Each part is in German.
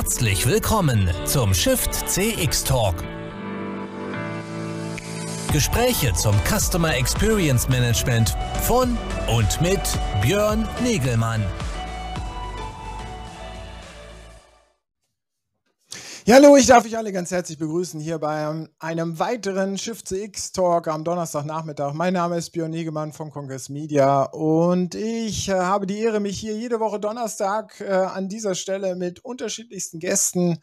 Herzlich willkommen zum Shift CX Talk. Gespräche zum Customer Experience Management von und mit Björn Negelmann. Ja, hallo, ich darf euch alle ganz herzlich begrüßen hier bei einem weiteren Shift CX Talk am Donnerstagnachmittag. Mein Name ist Björn Negemann von Congress Media und ich äh, habe die Ehre, mich hier jede Woche Donnerstag äh, an dieser Stelle mit unterschiedlichsten Gästen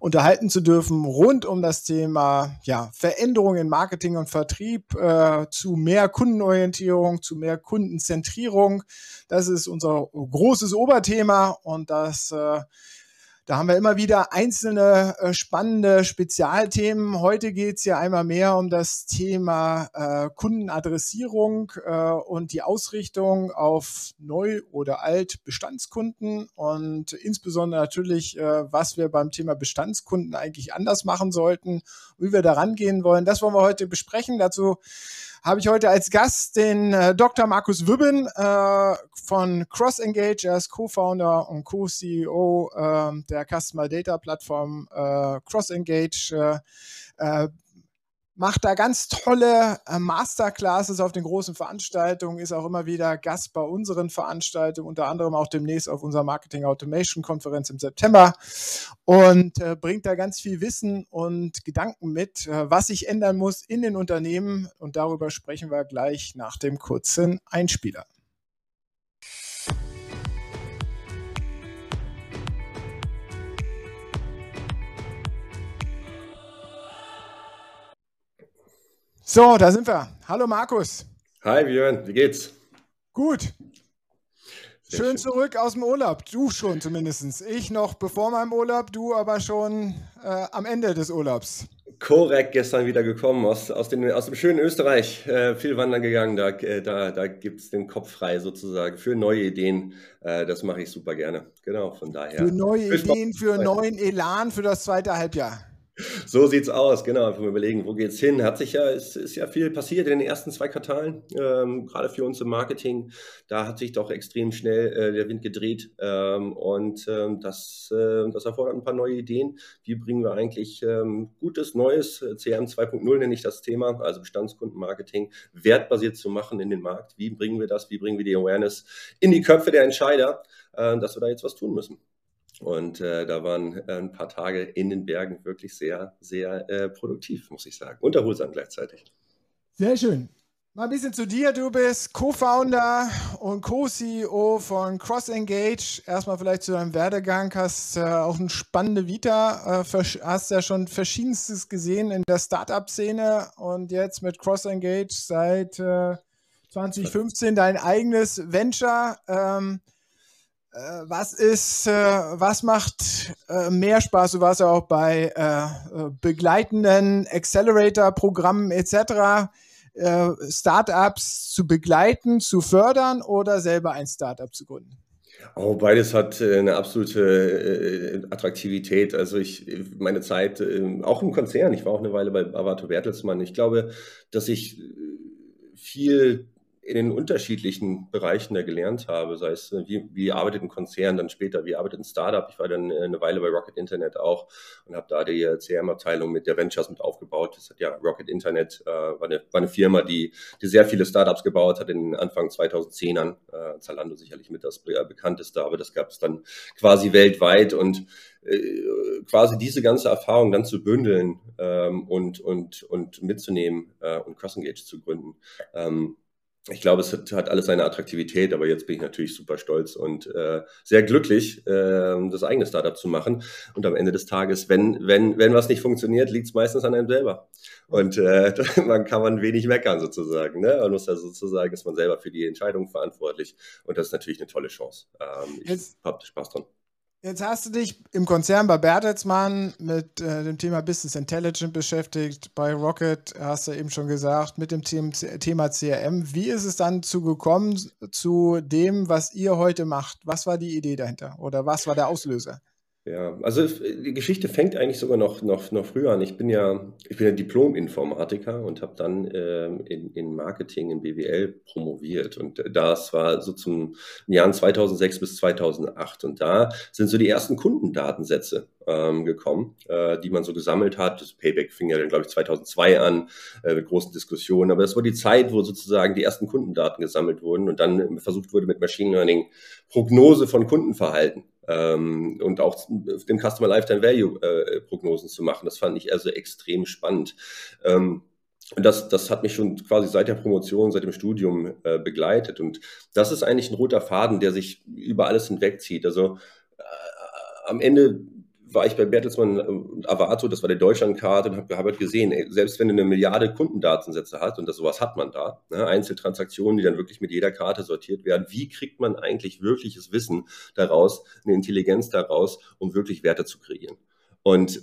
unterhalten zu dürfen rund um das Thema ja, Veränderung in Marketing und Vertrieb äh, zu mehr Kundenorientierung, zu mehr Kundenzentrierung. Das ist unser großes Oberthema und das äh, da haben wir immer wieder einzelne äh, spannende Spezialthemen. Heute geht es ja einmal mehr um das Thema äh, Kundenadressierung äh, und die Ausrichtung auf Neu- oder Alt-Bestandskunden und insbesondere natürlich, äh, was wir beim Thema Bestandskunden eigentlich anders machen sollten, wie wir da rangehen wollen. Das wollen wir heute besprechen. Dazu habe ich heute als Gast den äh, Dr. Markus Wübben äh, von CrossEngage. Er ist Co-Founder und Co-CEO äh, der Customer Data Plattform äh, CrossEngage. Macht da ganz tolle äh, Masterclasses auf den großen Veranstaltungen, ist auch immer wieder Gast bei unseren Veranstaltungen, unter anderem auch demnächst auf unserer Marketing Automation Konferenz im September und äh, bringt da ganz viel Wissen und Gedanken mit, äh, was sich ändern muss in den Unternehmen und darüber sprechen wir gleich nach dem kurzen Einspieler. So, da sind wir. Hallo Markus. Hi Björn, wie geht's? Gut. Schön, schön, zurück aus dem Urlaub. Du schon zumindest. Ich noch bevor meinem Urlaub, du aber schon äh, am Ende des Urlaubs. Korrekt, gestern wieder gekommen aus, aus, den, aus dem schönen Österreich. Äh, viel wandern gegangen, da, äh, da, da gibt es den Kopf frei sozusagen für neue Ideen. Äh, das mache ich super gerne. Genau, von daher. Für neue Ideen, für neuen Elan für das zweite Halbjahr. So sieht's aus, genau. Einfach mal überlegen, wo geht's hin? Hat sich ja, ist, ist ja viel passiert in den ersten zwei Quartalen, ähm, gerade für uns im Marketing. Da hat sich doch extrem schnell äh, der Wind gedreht ähm, und ähm, das, äh, das erfordert ein paar neue Ideen. Wie bringen wir eigentlich ähm, gutes, neues äh, CRM 2.0 nenne ich das Thema, also Bestandskundenmarketing, wertbasiert zu machen in den Markt? Wie bringen wir das? Wie bringen wir die Awareness in die Köpfe der Entscheider, äh, dass wir da jetzt was tun müssen? Und äh, da waren äh, ein paar Tage in den Bergen wirklich sehr, sehr äh, produktiv, muss ich sagen. Und erholsam gleichzeitig. Sehr schön. Mal ein bisschen zu dir. Du bist Co-Founder und Co-CEO von CrossEngage. Erstmal vielleicht zu deinem Werdegang. Hast äh, auch eine spannende Vita. Äh, hast ja schon verschiedenstes gesehen in der Startup-Szene und jetzt mit CrossEngage seit 2015 äh, dein eigenes Venture. Ähm, äh, was ist, äh, was macht äh, mehr Spaß? Du warst ja auch bei begleitenden Accelerator-Programmen etc. Startups zu begleiten, zu fördern oder selber ein Startup zu gründen? Oh, beides hat eine absolute Attraktivität. Also ich, meine Zeit, auch im Konzern, ich war auch eine Weile bei Avato Bertelsmann. Ich glaube, dass ich viel in den unterschiedlichen Bereichen da gelernt habe, sei es, wie, wie arbeitet ein Konzern, dann später, wie arbeitet ein Startup. Ich war dann äh, eine Weile bei Rocket Internet auch und habe da die äh, CRM-Abteilung mit der Ventures mit aufgebaut. Das hat ja Rocket Internet, äh, war, eine, war eine Firma, die, die sehr viele Startups gebaut hat in den Anfang 2010ern. Äh, Zalando sicherlich mit das bekannteste, aber das gab es dann quasi weltweit und äh, quasi diese ganze Erfahrung dann zu bündeln ähm, und, und, und mitzunehmen äh, und CrossEngage zu gründen. Ähm, ich glaube, es hat, hat, alles seine Attraktivität, aber jetzt bin ich natürlich super stolz und äh, sehr glücklich, äh, das eigene Startup zu machen. Und am Ende des Tages, wenn, wenn, wenn was nicht funktioniert, liegt es meistens an einem selber. Und äh, man kann man wenig meckern sozusagen. Ne? Man muss ja sozusagen, ist man selber für die Entscheidung verantwortlich. Und das ist natürlich eine tolle Chance. Ähm, ich habe Spaß dran. Jetzt hast du dich im Konzern bei Bertelsmann mit äh, dem Thema Business Intelligence beschäftigt. Bei Rocket hast du eben schon gesagt, mit dem Thema CRM. Wie ist es dann zu gekommen zu dem, was ihr heute macht? Was war die Idee dahinter oder was war der Auslöser? Ja, also die Geschichte fängt eigentlich sogar noch, noch, noch früher an. Ich bin ja, ich bin ja Diplom-Informatiker und habe dann ähm, in, in Marketing in BWL promoviert. Und das war so zum Jahren 2006 bis 2008. Und da sind so die ersten Kundendatensätze ähm, gekommen, äh, die man so gesammelt hat. Das Payback fing ja dann, glaube ich, 2002 an äh, mit großen Diskussionen. Aber das war die Zeit, wo sozusagen die ersten Kundendaten gesammelt wurden und dann versucht wurde, mit Machine Learning Prognose von Kundenverhalten ähm, und auch den Customer Lifetime Value äh, Prognosen zu machen. Das fand ich also extrem spannend. Ähm, und das, das hat mich schon quasi seit der Promotion, seit dem Studium äh, begleitet. Und das ist eigentlich ein roter Faden, der sich über alles hinwegzieht. Also äh, am Ende war ich bei Bertelsmann und Avato, das war der Deutschlandkarte, und habe hab halt gesehen, ey, selbst wenn du eine Milliarde Kundendatensätze hast, und das sowas hat man da, ne, Einzeltransaktionen, die dann wirklich mit jeder Karte sortiert werden, wie kriegt man eigentlich wirkliches Wissen daraus, eine Intelligenz daraus, um wirklich Werte zu kreieren? Und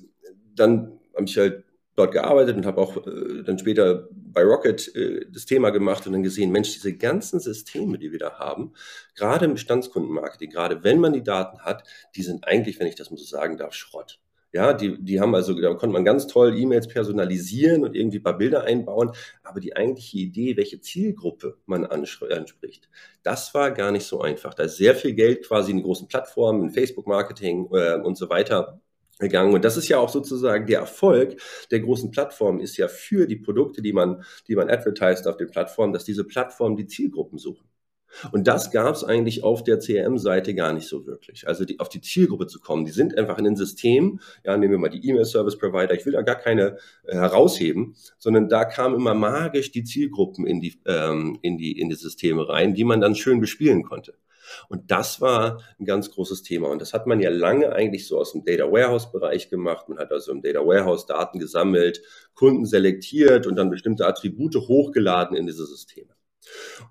dann habe ich halt dort gearbeitet und habe auch äh, dann später bei Rocket äh, das Thema gemacht und dann gesehen, Mensch, diese ganzen Systeme, die wir da haben, gerade im Bestandskundenmarketing, gerade wenn man die Daten hat, die sind eigentlich, wenn ich das mal so sagen darf, Schrott. Ja, die, die haben also, da konnte man ganz toll E-Mails personalisieren und irgendwie ein paar Bilder einbauen, aber die eigentliche Idee, welche Zielgruppe man anspricht, das war gar nicht so einfach. Da ist sehr viel Geld quasi in großen Plattformen, in Facebook-Marketing äh, und so weiter gegangen. Und das ist ja auch sozusagen der Erfolg der großen Plattformen ist ja für die Produkte, die man, die man advertised auf den Plattformen, dass diese Plattformen die Zielgruppen suchen. Und das gab es eigentlich auf der CRM-Seite gar nicht so wirklich. Also die, auf die Zielgruppe zu kommen, die sind einfach in den Systemen, ja, nehmen wir mal die E-Mail-Service-Provider, ich will da gar keine äh, herausheben, sondern da kamen immer magisch die Zielgruppen in die, ähm, in, die, in die Systeme rein, die man dann schön bespielen konnte. Und das war ein ganz großes Thema. Und das hat man ja lange eigentlich so aus dem Data Warehouse Bereich gemacht. Man hat also im Data Warehouse Daten gesammelt, Kunden selektiert und dann bestimmte Attribute hochgeladen in diese Systeme.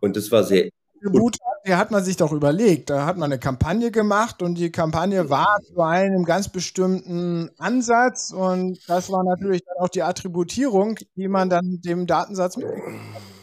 Und das war sehr Attribute, die hat man sich doch überlegt. Da hat man eine Kampagne gemacht und die Kampagne war zu einem ganz bestimmten Ansatz und das war natürlich dann auch die Attributierung, die man dann dem Datensatz mit.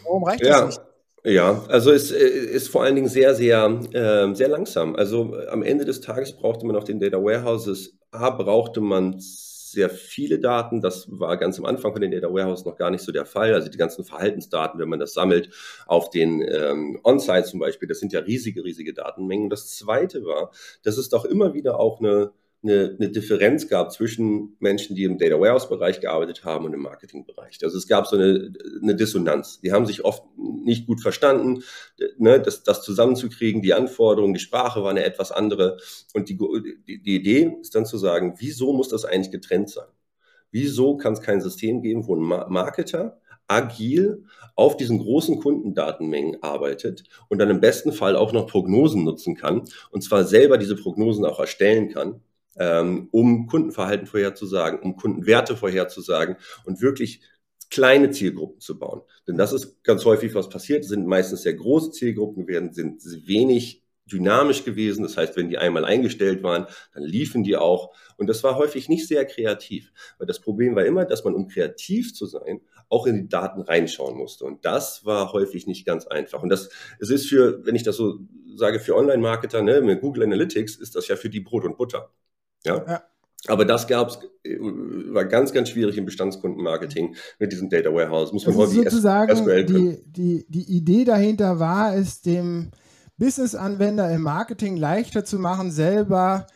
Warum reicht ja. das nicht? Ja, also es äh, ist vor allen Dingen sehr, sehr, äh, sehr langsam. Also äh, am Ende des Tages brauchte man auf den Data Warehouses, A, brauchte man sehr viele Daten. Das war ganz am Anfang von den Data Warehouse noch gar nicht so der Fall. Also die ganzen Verhaltensdaten, wenn man das sammelt, auf den ähm, On-Site zum Beispiel, das sind ja riesige, riesige Datenmengen. Das zweite war, dass es doch immer wieder auch eine eine, eine Differenz gab zwischen Menschen, die im Data Warehouse-Bereich gearbeitet haben und im Marketing-Bereich. Also es gab so eine, eine Dissonanz. Die haben sich oft nicht gut verstanden, ne, das, das zusammenzukriegen, die Anforderungen, die Sprache war eine etwas andere. Und die, die, Idee ist dann zu sagen, wieso muss das eigentlich getrennt sein? Wieso kann es kein System geben, wo ein Marketer agil auf diesen großen Kundendatenmengen arbeitet und dann im besten Fall auch noch Prognosen nutzen kann und zwar selber diese Prognosen auch erstellen kann um Kundenverhalten vorherzusagen, um Kundenwerte vorherzusagen und wirklich kleine Zielgruppen zu bauen. Denn das ist ganz häufig, was passiert. Sind meistens sehr große Zielgruppen gewesen, sind wenig dynamisch gewesen. Das heißt, wenn die einmal eingestellt waren, dann liefen die auch. Und das war häufig nicht sehr kreativ. Weil das Problem war immer, dass man, um kreativ zu sein, auch in die Daten reinschauen musste. Und das war häufig nicht ganz einfach. Und das, es ist für, wenn ich das so sage, für Online-Marketer, ne, mit Google Analytics ist das ja für die Brot und Butter. Ja. ja. Aber das gab es, äh, war ganz, ganz schwierig im Bestandskundenmarketing mit diesem Data Warehouse. Muss man also sozusagen SQL die, die, die Idee dahinter war, es dem Business-Anwender im Marketing leichter zu machen, selber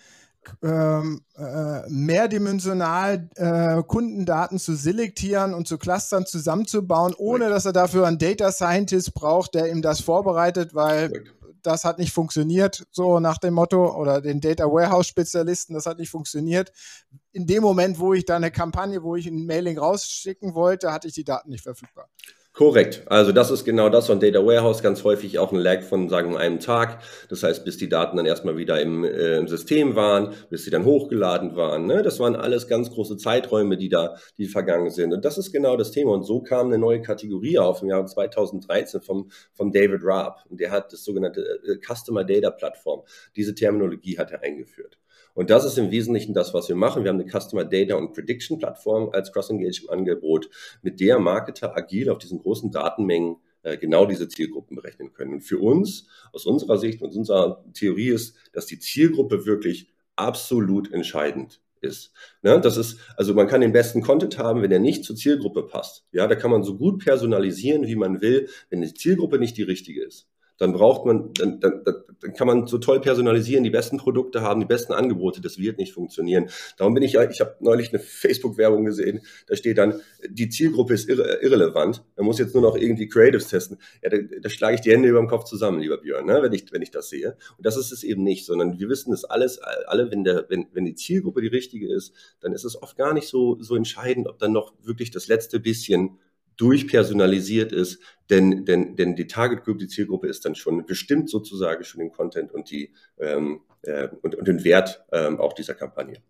ähm, äh, mehrdimensional äh, Kundendaten zu selektieren und zu Clustern zusammenzubauen, ohne dass er dafür einen Data Scientist braucht, der ihm das vorbereitet, weil Correct das hat nicht funktioniert, so nach dem Motto, oder den Data Warehouse Spezialisten, das hat nicht funktioniert. In dem Moment, wo ich da eine Kampagne, wo ich ein Mailing rausschicken wollte, hatte ich die Daten nicht verfügbar. Korrekt. Also das ist genau das von Data Warehouse, ganz häufig auch ein Lag von, sagen wir, einem Tag. Das heißt, bis die Daten dann erstmal wieder im, äh, im System waren, bis sie dann hochgeladen waren. Ne? Das waren alles ganz große Zeiträume, die da, die vergangen sind. Und das ist genau das Thema. Und so kam eine neue Kategorie auf im Jahr 2013 vom, vom David Raab. Und der hat das sogenannte äh, Customer Data Plattform. Diese Terminologie hat er eingeführt. Und das ist im Wesentlichen das, was wir machen. Wir haben eine Customer Data und Prediction Plattform als Cross-Engagement-Angebot, mit der Marketer agil auf diesen großen Datenmengen äh, genau diese Zielgruppen berechnen können. Und für uns, aus unserer Sicht und unserer Theorie ist, dass die Zielgruppe wirklich absolut entscheidend ist. Ne? Das ist, also man kann den besten Content haben, wenn er nicht zur Zielgruppe passt. Ja, da kann man so gut personalisieren, wie man will, wenn die Zielgruppe nicht die richtige ist dann braucht man, dann, dann, dann kann man so toll personalisieren, die besten Produkte haben, die besten Angebote, das wird nicht funktionieren. Darum bin ich ja, ich habe neulich eine Facebook-Werbung gesehen, da steht dann, die Zielgruppe ist irre, irrelevant, man muss jetzt nur noch irgendwie Creatives testen. Ja, da, da schlage ich die Hände über dem Kopf zusammen, lieber Björn, ne, wenn, ich, wenn ich das sehe. Und das ist es eben nicht, sondern wir wissen das alles, alle, wenn, der, wenn, wenn die Zielgruppe die richtige ist, dann ist es oft gar nicht so, so entscheidend, ob dann noch wirklich das letzte bisschen durchpersonalisiert ist, denn, denn, denn die Target Group, die Zielgruppe ist dann schon bestimmt sozusagen schon den Content und, die, ähm, äh, und, und den Wert ähm, auch dieser Kampagne.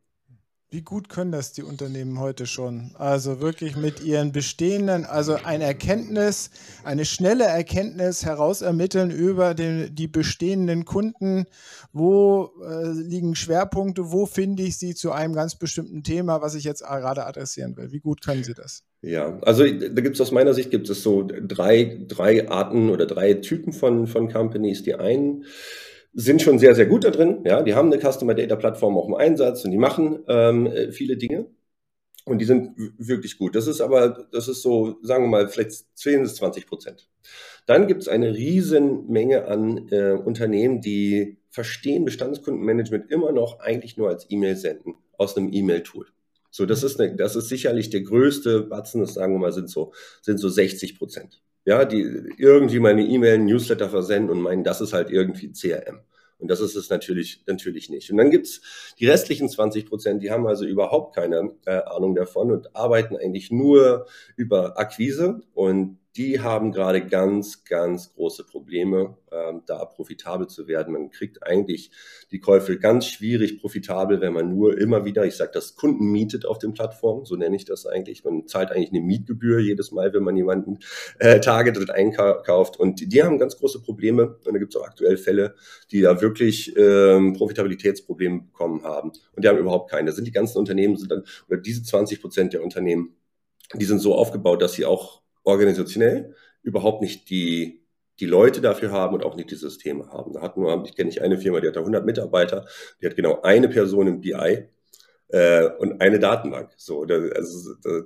Wie gut können das die Unternehmen heute schon? Also wirklich mit ihren bestehenden, also eine Erkenntnis, eine schnelle Erkenntnis herausermitteln über den, die bestehenden Kunden. Wo äh, liegen Schwerpunkte? Wo finde ich sie zu einem ganz bestimmten Thema, was ich jetzt gerade adressieren will? Wie gut können sie das? Ja, also da gibt es aus meiner Sicht gibt es so drei, drei Arten oder drei Typen von, von Companies. Die einen sind schon sehr, sehr gut da drin. Ja, die haben eine Customer Data Plattform auch im Einsatz und die machen ähm, viele Dinge. Und die sind wirklich gut. Das ist aber, das ist so, sagen wir mal, vielleicht 10 bis 20 Prozent. Dann gibt es eine riesen Menge an äh, Unternehmen, die verstehen Bestandskundenmanagement immer noch eigentlich nur als E-Mail senden aus einem E-Mail-Tool. So, das ist, eine, das ist sicherlich der größte Batzen, das sagen wir mal, sind so, sind so 60 Prozent. Ja, die irgendwie mal eine E-Mail, Newsletter versenden und meinen, das ist halt irgendwie CRM. Und das ist es natürlich, natürlich nicht. Und dann gibt's die restlichen 20 Prozent, die haben also überhaupt keine äh, Ahnung davon und arbeiten eigentlich nur über Akquise. Und die haben gerade ganz, ganz große Probleme, ähm, da profitabel zu werden. Man kriegt eigentlich die Käufe ganz schwierig profitabel, wenn man nur immer wieder, ich sage das, Kunden mietet auf den Plattformen, so nenne ich das eigentlich. Man zahlt eigentlich eine Mietgebühr jedes Mal, wenn man jemanden äh, targetet einkauft. Und die, die haben ganz große Probleme. Und da gibt es auch aktuell Fälle, die da wirklich ähm, Profitabilitätsprobleme bekommen haben. Und die haben überhaupt keine. Da sind die ganzen Unternehmen, sind dann, oder diese 20 Prozent der Unternehmen, die sind so aufgebaut, dass sie auch organisationell überhaupt nicht die, die Leute dafür haben und auch nicht die Systeme haben. Da hat nur, ich kenne nicht eine Firma, die hat da 100 Mitarbeiter, die hat genau eine Person im BI äh, und eine Datenbank. So, da, also, da,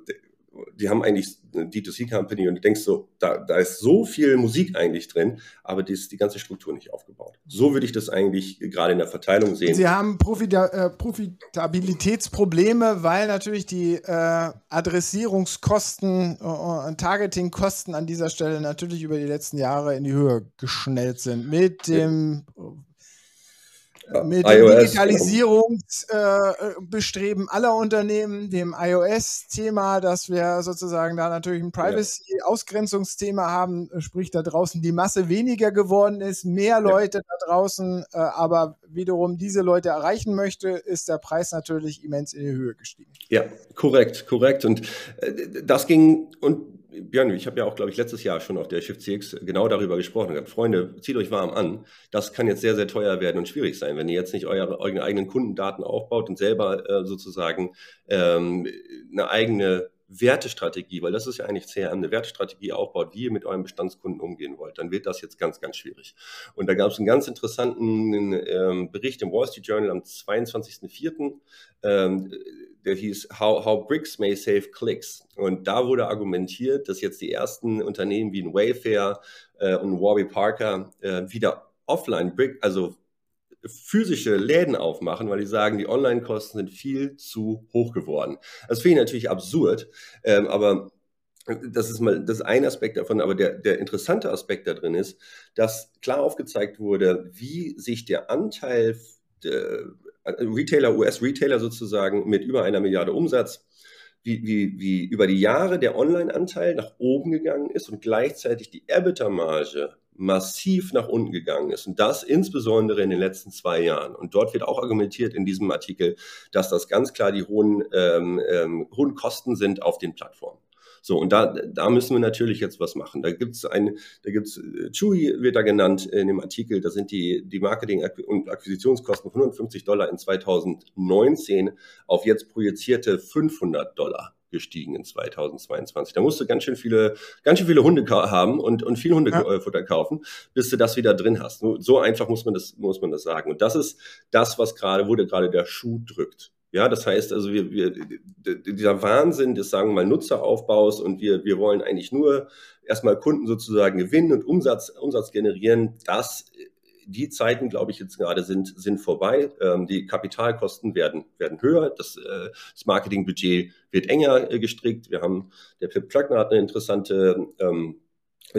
die haben eigentlich eine D2C-Company und du denkst so, da, da ist so viel Musik eigentlich drin, aber die ist die ganze Struktur nicht aufgebaut. So würde ich das eigentlich gerade in der Verteilung sehen. Sie haben Profita äh, Profitabilitätsprobleme, weil natürlich die äh, Adressierungskosten und äh, Targetingkosten an dieser Stelle natürlich über die letzten Jahre in die Höhe geschnellt sind. Mit dem mit dem Digitalisierungsbestreben äh, aller Unternehmen, dem iOS-Thema, dass wir sozusagen da natürlich ein Privacy-Ausgrenzungsthema haben, sprich da draußen die Masse weniger geworden ist, mehr Leute da draußen, äh, aber wiederum diese Leute erreichen möchte, ist der Preis natürlich immens in die Höhe gestiegen. Ja, korrekt, korrekt. Und äh, das ging und Björn, ich habe ja auch, glaube ich, letztes Jahr schon auf der Shift CX genau darüber gesprochen. Gesagt, Freunde, zieht euch warm an. Das kann jetzt sehr, sehr teuer werden und schwierig sein, wenn ihr jetzt nicht eure, eure eigenen Kundendaten aufbaut und selber äh, sozusagen ähm, eine eigene Wertestrategie, weil das ist ja eigentlich CRM, eine Wertestrategie aufbaut, wie ihr mit euren Bestandskunden umgehen wollt, dann wird das jetzt ganz, ganz schwierig. Und da gab es einen ganz interessanten ähm, Bericht im Wall Street Journal am 22.04., ähm, der hieß How, How Bricks May Save Clicks. Und da wurde argumentiert, dass jetzt die ersten Unternehmen wie ein Wayfair äh, und Warby Parker äh, wieder offline Brick, also physische Läden aufmachen, weil die sagen, die Online-Kosten sind viel zu hoch geworden. Das finde ich natürlich absurd, ähm, aber das ist mal das ist ein Aspekt davon, aber der, der interessante Aspekt da drin ist, dass klar aufgezeigt wurde, wie sich der Anteil der Retailer, US-Retailer sozusagen mit über einer Milliarde Umsatz, wie, wie, wie über die Jahre der Online-Anteil nach oben gegangen ist und gleichzeitig die EBITDA-Marge massiv nach unten gegangen ist. Und das insbesondere in den letzten zwei Jahren. Und dort wird auch argumentiert in diesem Artikel, dass das ganz klar die hohen, ähm, ähm, hohen Kosten sind auf den Plattformen. So, und da, da müssen wir natürlich jetzt was machen. Da gibt es ein, da gibt's, äh, Chewy wird da genannt in dem Artikel, da sind die, die Marketing- und Akquisitionskosten von 150 Dollar in 2019 auf jetzt projizierte 500 Dollar gestiegen in 2022. Da musst du ganz schön viele, ganz schön viele Hunde haben und, und viel Hundefutter ja. kaufen, bis du das wieder drin hast. So einfach muss man das, muss man das sagen. Und das ist das, was gerade, wo der, gerade der Schuh drückt. Ja, das heißt also, wir, wir, dieser Wahnsinn des, sagen wir mal, Nutzeraufbaus und wir, wir wollen eigentlich nur erstmal Kunden sozusagen gewinnen und Umsatz, Umsatz generieren, das die Zeiten, glaube ich, jetzt gerade sind, sind vorbei. Ähm, die Kapitalkosten werden, werden höher. Das, äh, das Marketingbudget wird enger äh, gestrickt. Wir haben, der Pip Klöckner hat eine interessante ähm,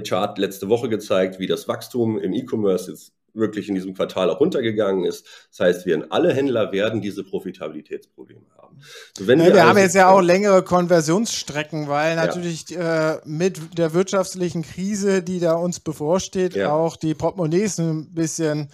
Chart letzte Woche gezeigt, wie das Wachstum im E-Commerce jetzt wirklich in diesem Quartal auch runtergegangen ist. Das heißt, wir alle Händler werden diese Profitabilitätsprobleme haben. So, ja, wir, wir haben jetzt ja auch längere Konversionsstrecken, weil natürlich ja. äh, mit der wirtschaftlichen Krise, die da uns bevorsteht, ja. auch die Portemonnaies ein bisschen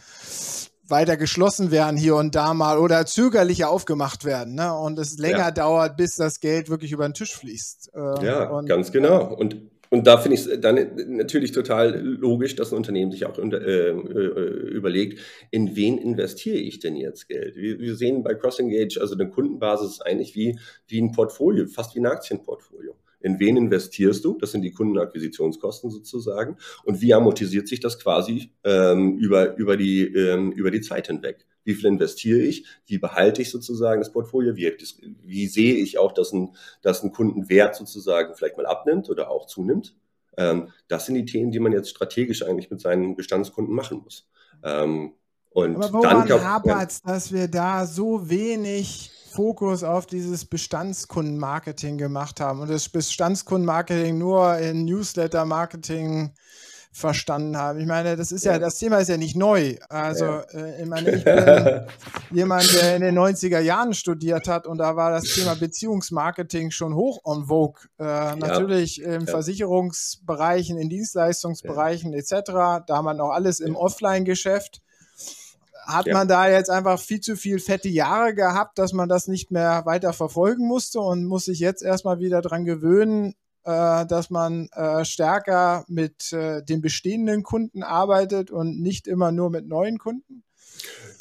weiter geschlossen werden hier und da mal oder zögerlicher aufgemacht werden ne? und es länger dauert, bis das Geld wirklich über den Tisch fließt. Äh, ja, ganz genau. Und und da finde ich es dann natürlich total logisch, dass ein Unternehmen sich auch unter, äh, äh, überlegt, in wen investiere ich denn jetzt Geld? Wir, wir sehen bei CrossEngage, also eine Kundenbasis eigentlich wie, wie ein Portfolio, fast wie ein Aktienportfolio. In wen investierst du? Das sind die Kundenakquisitionskosten sozusagen. Und wie amortisiert sich das quasi ähm, über, über, die, ähm, über die Zeit hinweg? wie viel investiere ich, wie behalte ich sozusagen das Portfolio, wie, wie sehe ich auch, dass ein, dass ein Kundenwert sozusagen vielleicht mal abnimmt oder auch zunimmt. Ähm, das sind die Themen, die man jetzt strategisch eigentlich mit seinen Bestandskunden machen muss. Ähm, und Aber woran hapert es, dass wir da so wenig Fokus auf dieses Bestandskundenmarketing gemacht haben und das Bestandskundenmarketing nur in Newsletter-Marketing verstanden haben. Ich meine, das ist ja, das Thema ist ja nicht neu. Also, ja. äh, ich meine, ich bin jemand, der in den 90er Jahren studiert hat und da war das Thema Beziehungsmarketing schon hoch on vogue. Äh, natürlich ja. im ja. Versicherungsbereichen, in Dienstleistungsbereichen etc. Da wir noch alles im Offline-Geschäft. Hat man da jetzt einfach viel zu viel fette Jahre gehabt, dass man das nicht mehr weiter verfolgen musste und muss sich jetzt erstmal wieder dran gewöhnen, äh, dass man äh, stärker mit äh, den bestehenden Kunden arbeitet und nicht immer nur mit neuen Kunden?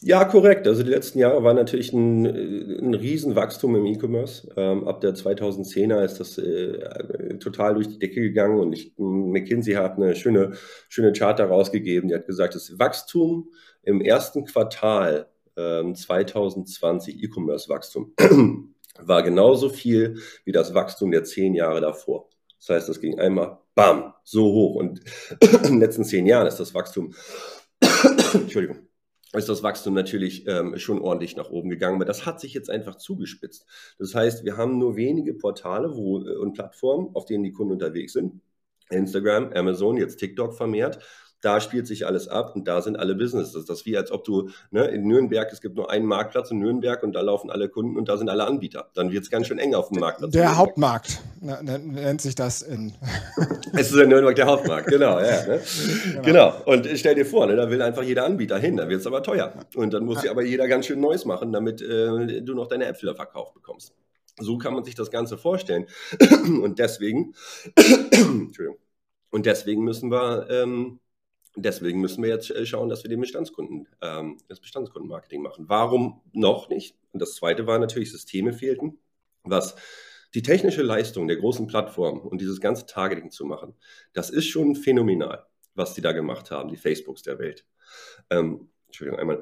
Ja, korrekt. Also die letzten Jahre waren natürlich ein, ein Riesenwachstum im E-Commerce. Ähm, ab der 2010er ist das äh, total durch die Decke gegangen und ich, McKinsey hat eine schöne, schöne Chart rausgegeben. Die hat gesagt, das Wachstum im ersten Quartal ähm, 2020 E-Commerce-Wachstum war genauso viel wie das Wachstum der zehn Jahre davor. Das heißt, das ging einmal bam, so hoch. Und in den letzten zehn Jahren ist das Wachstum, Entschuldigung, ist das Wachstum natürlich ähm, schon ordentlich nach oben gegangen. Aber das hat sich jetzt einfach zugespitzt. Das heißt, wir haben nur wenige Portale wo, äh, und Plattformen, auf denen die Kunden unterwegs sind. Instagram, Amazon, jetzt TikTok vermehrt da spielt sich alles ab und da sind alle Businesses. Das ist wie als ob du ne, in Nürnberg, es gibt nur einen Marktplatz in Nürnberg und da laufen alle Kunden und da sind alle Anbieter. Dann wird es ganz schön eng auf dem Marktplatz. Der Hauptmarkt nennt sich das in. es ist in Nürnberg der Hauptmarkt, genau. Ja, ne? genau. genau. Und stell dir vor, ne, da will einfach jeder Anbieter hin, da wird es aber teuer. Und dann muss sich aber jeder ganz schön Neues machen, damit äh, du noch deine Äpfel verkauft bekommst. So kann man sich das Ganze vorstellen. und deswegen, Entschuldigung. Und deswegen müssen wir ähm, Deswegen müssen wir jetzt äh, schauen, dass wir den Bestandskunden, ähm, das Bestandskundenmarketing machen. Warum noch nicht? Und das zweite war natürlich, Systeme fehlten, was die technische Leistung der großen Plattform und dieses ganze Targeting zu machen, das ist schon phänomenal, was die da gemacht haben, die Facebooks der Welt. Ähm, Entschuldigung, einmal.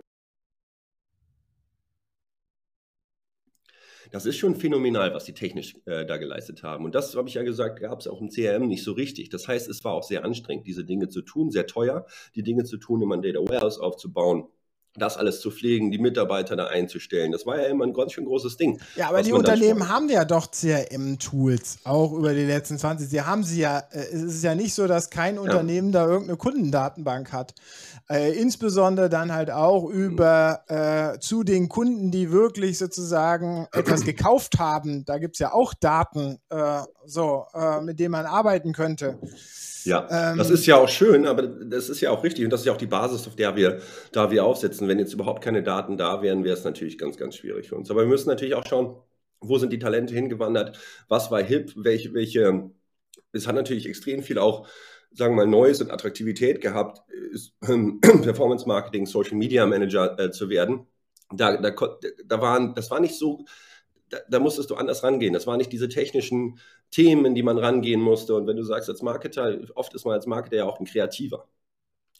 Das ist schon phänomenal, was die technisch äh, da geleistet haben. Und das, habe ich ja gesagt, gab es auch im CRM nicht so richtig. Das heißt, es war auch sehr anstrengend, diese Dinge zu tun, sehr teuer, die Dinge zu tun, immer ein Data Warehouse aufzubauen das alles zu pflegen, die Mitarbeiter da einzustellen. Das war ja immer ein ganz schön großes Ding. Ja, aber die Unternehmen haben ja doch CRM-Tools, auch über die letzten 20. Sie haben sie ja, äh, es ist ja nicht so, dass kein ja. Unternehmen da irgendeine Kundendatenbank hat. Äh, insbesondere dann halt auch über äh, zu den Kunden, die wirklich sozusagen etwas gekauft haben. Da gibt es ja auch Daten, äh, so, äh, mit denen man arbeiten könnte. Ja, ähm, das ist ja auch schön, aber das ist ja auch richtig und das ist ja auch die Basis, auf der wir, da wir aufsetzen. Wenn jetzt überhaupt keine Daten da wären, wäre es natürlich ganz, ganz schwierig für uns. Aber wir müssen natürlich auch schauen, wo sind die Talente hingewandert, was war hip, welche, welche, es hat natürlich extrem viel auch, sagen wir mal, Neues und Attraktivität gehabt, ähm, Performance Marketing, Social Media Manager äh, zu werden. Da, da, da waren, das war nicht so, da, da, musstest du anders rangehen. Das waren nicht diese technischen Themen, in die man rangehen musste. Und wenn du sagst, als Marketer, oft ist man als Marketer ja auch ein Kreativer